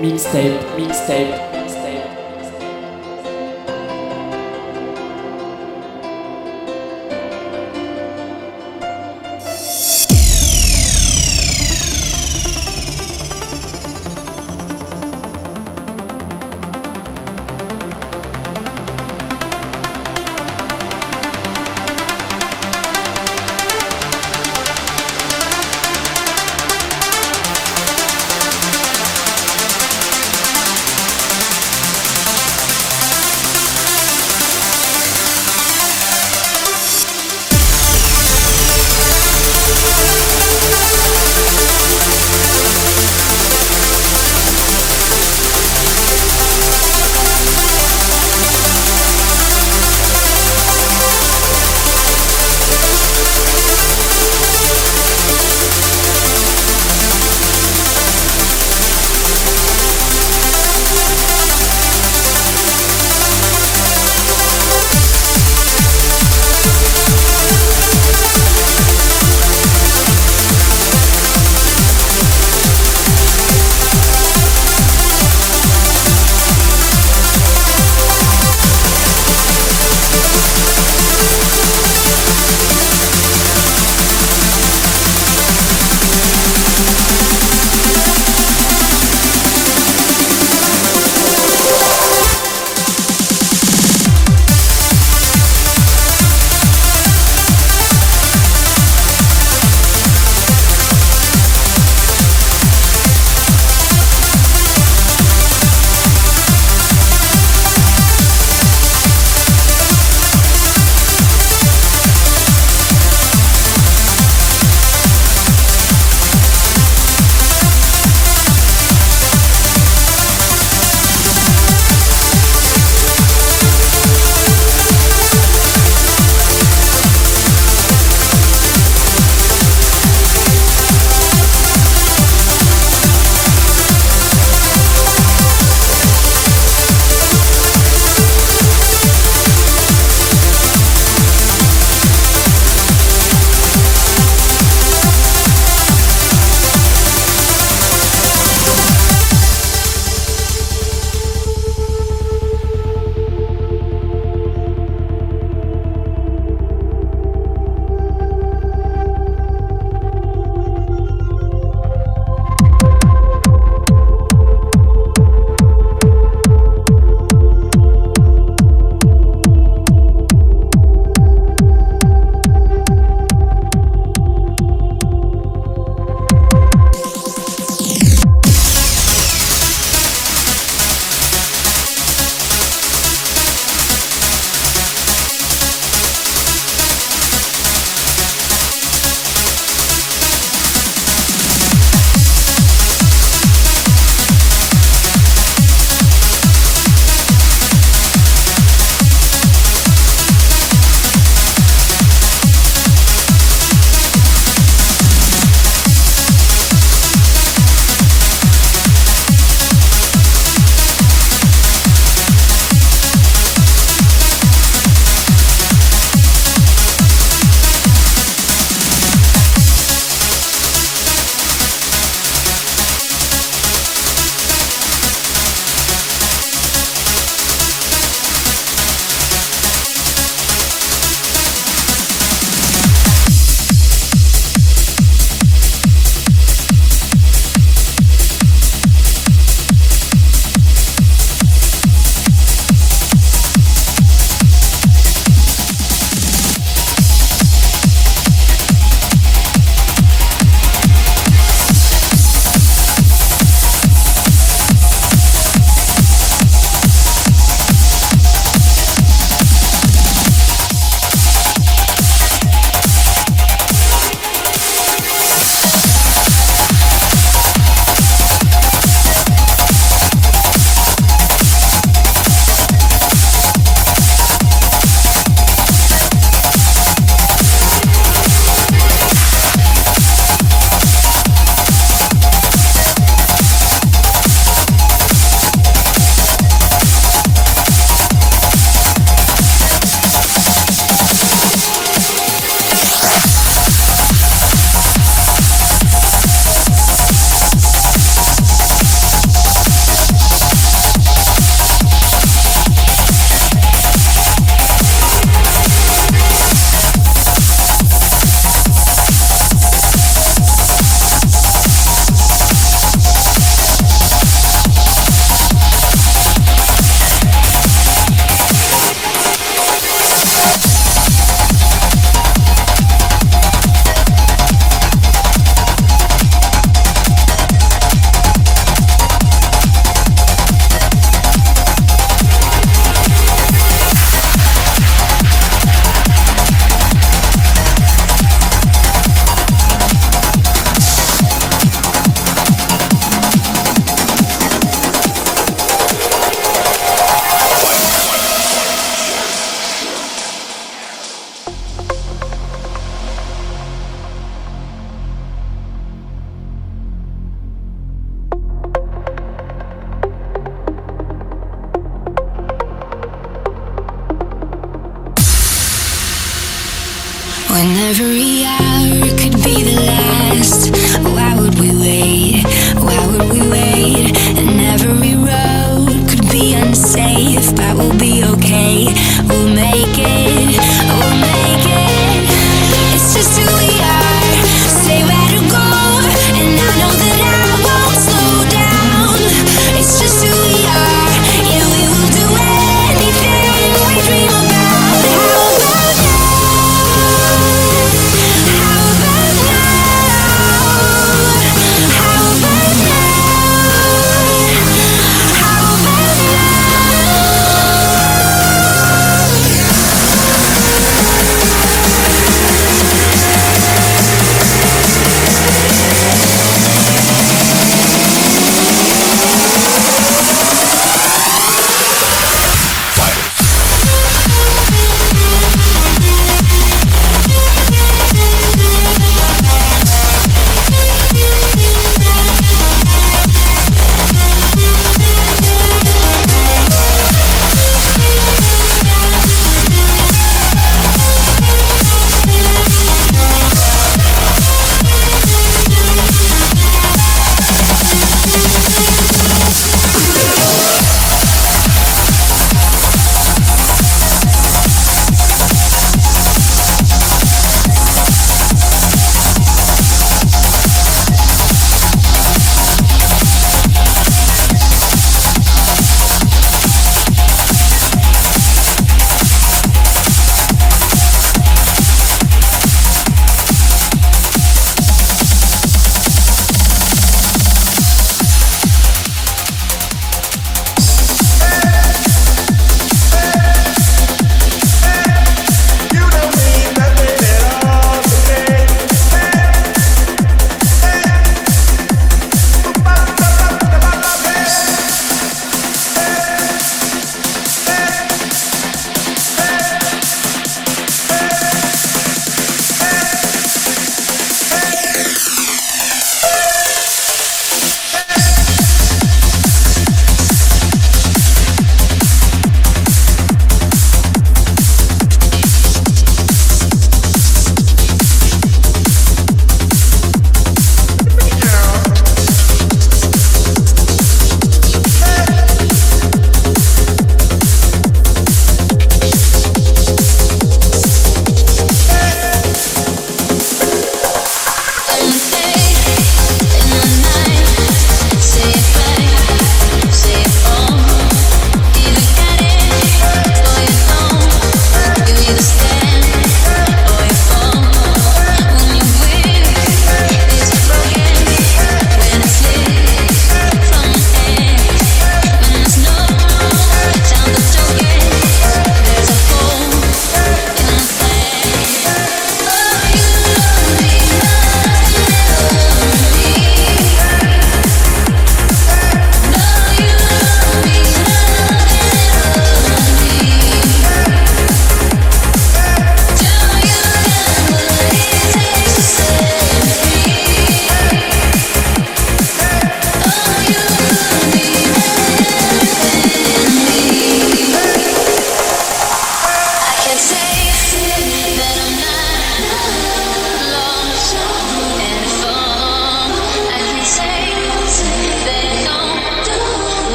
Mixtape, mixtape,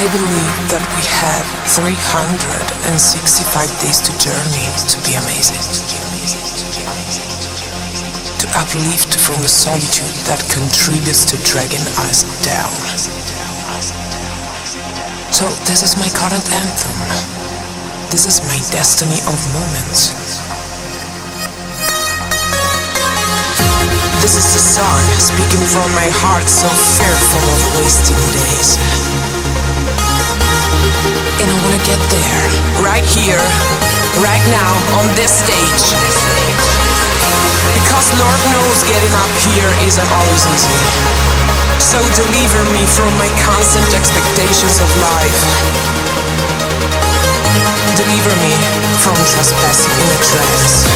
I believe that we have 365 days to journey to be amazing. To uplift from the solitude that contributes to dragging us down. So this is my current anthem. This is my destiny of moments. This is the song speaking from my heart so fearful of wasting days. And I wanna get there, right here, right now, on this stage. Because Lord knows getting up here isn't always easy. So deliver me from my constant expectations of life. Deliver me from trespassing in a trance.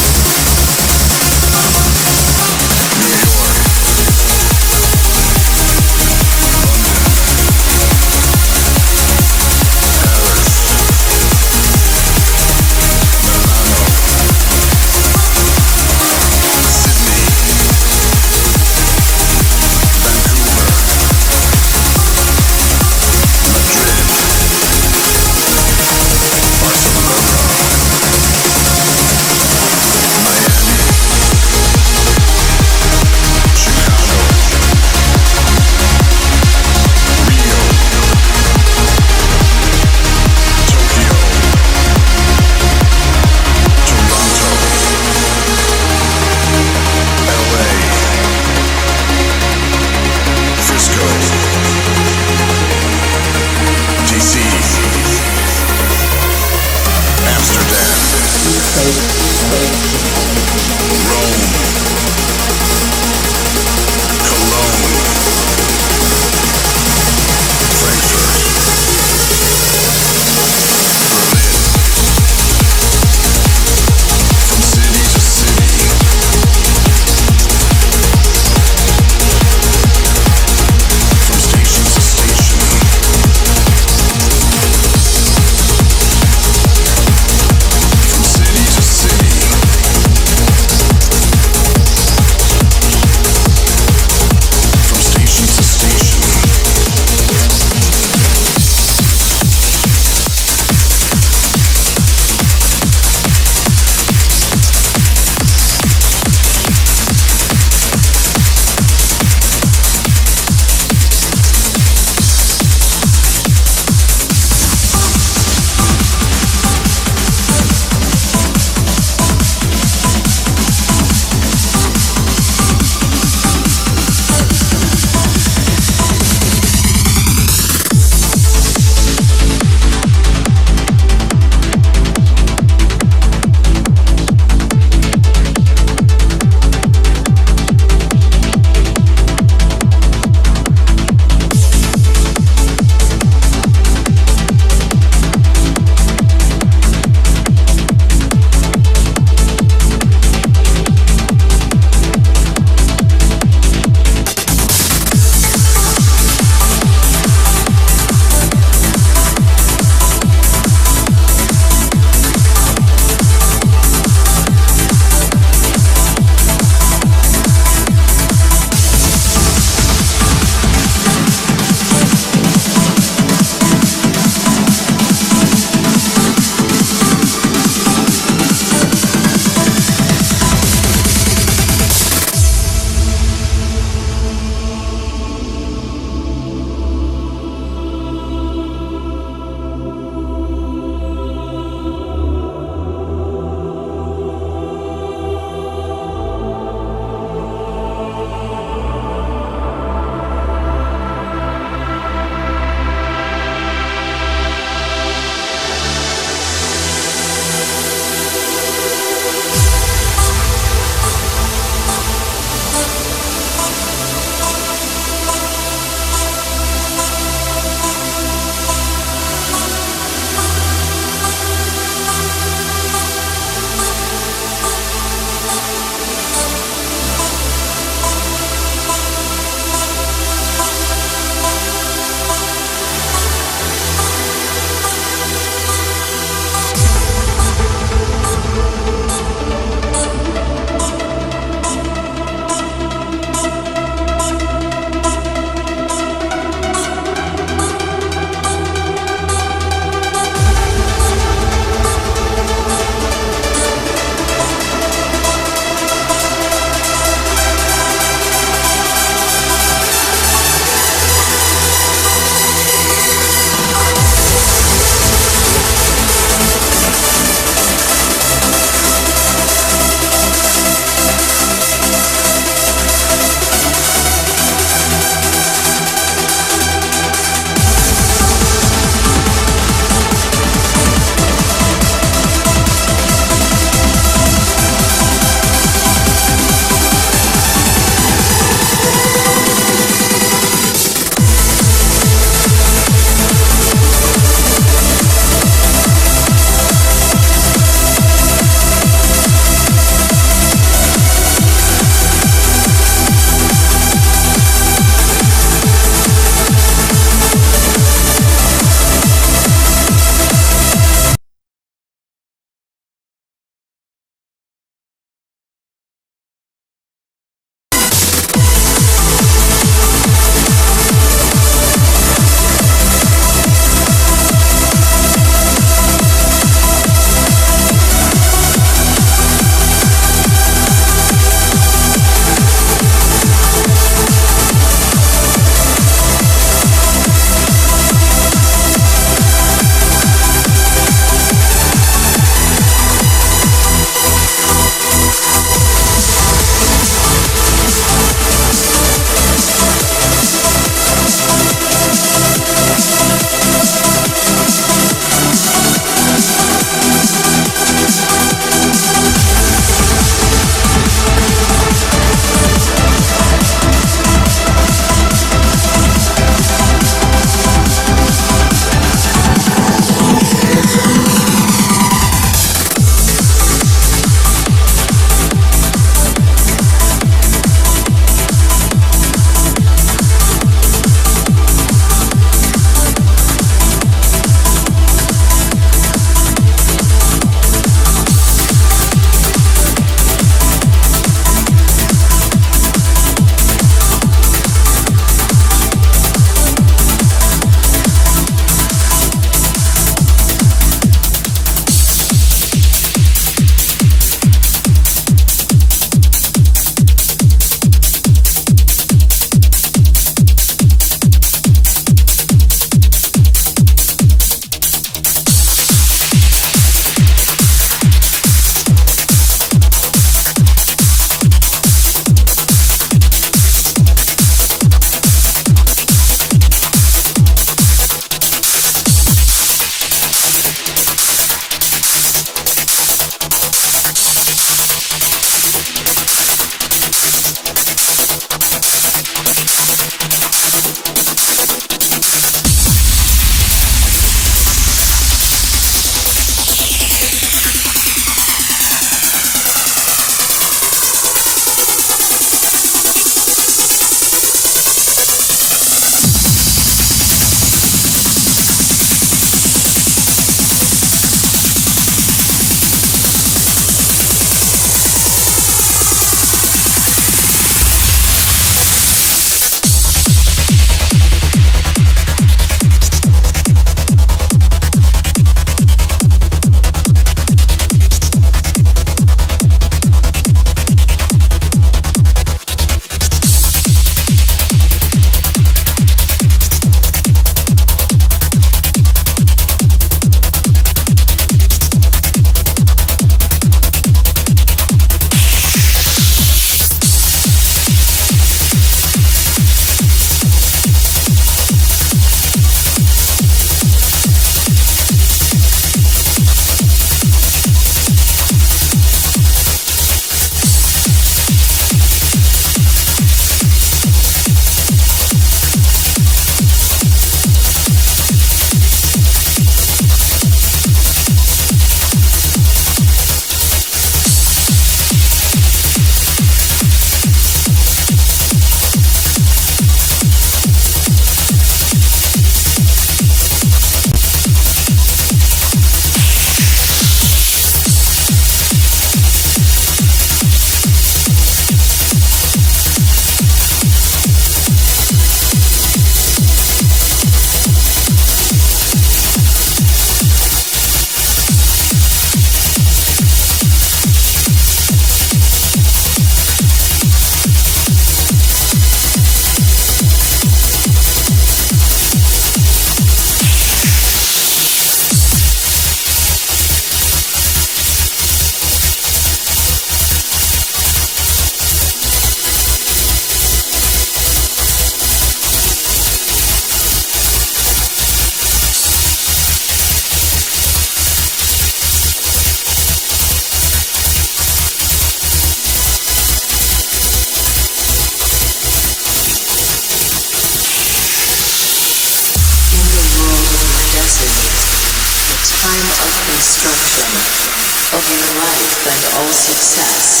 Of of your life and all success,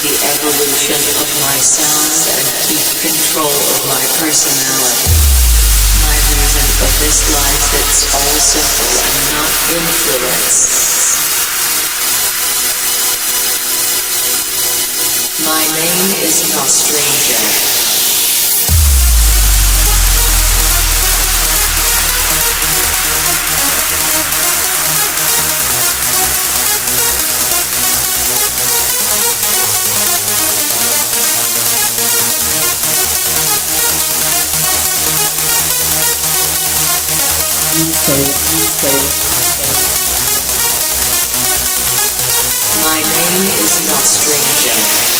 the evolution of my sound and keep control of my personality. My reason of this life that's all simple and not influence. My name is Nostranger. My name is Nostranger.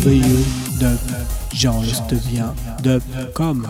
www.jeanlestevien.com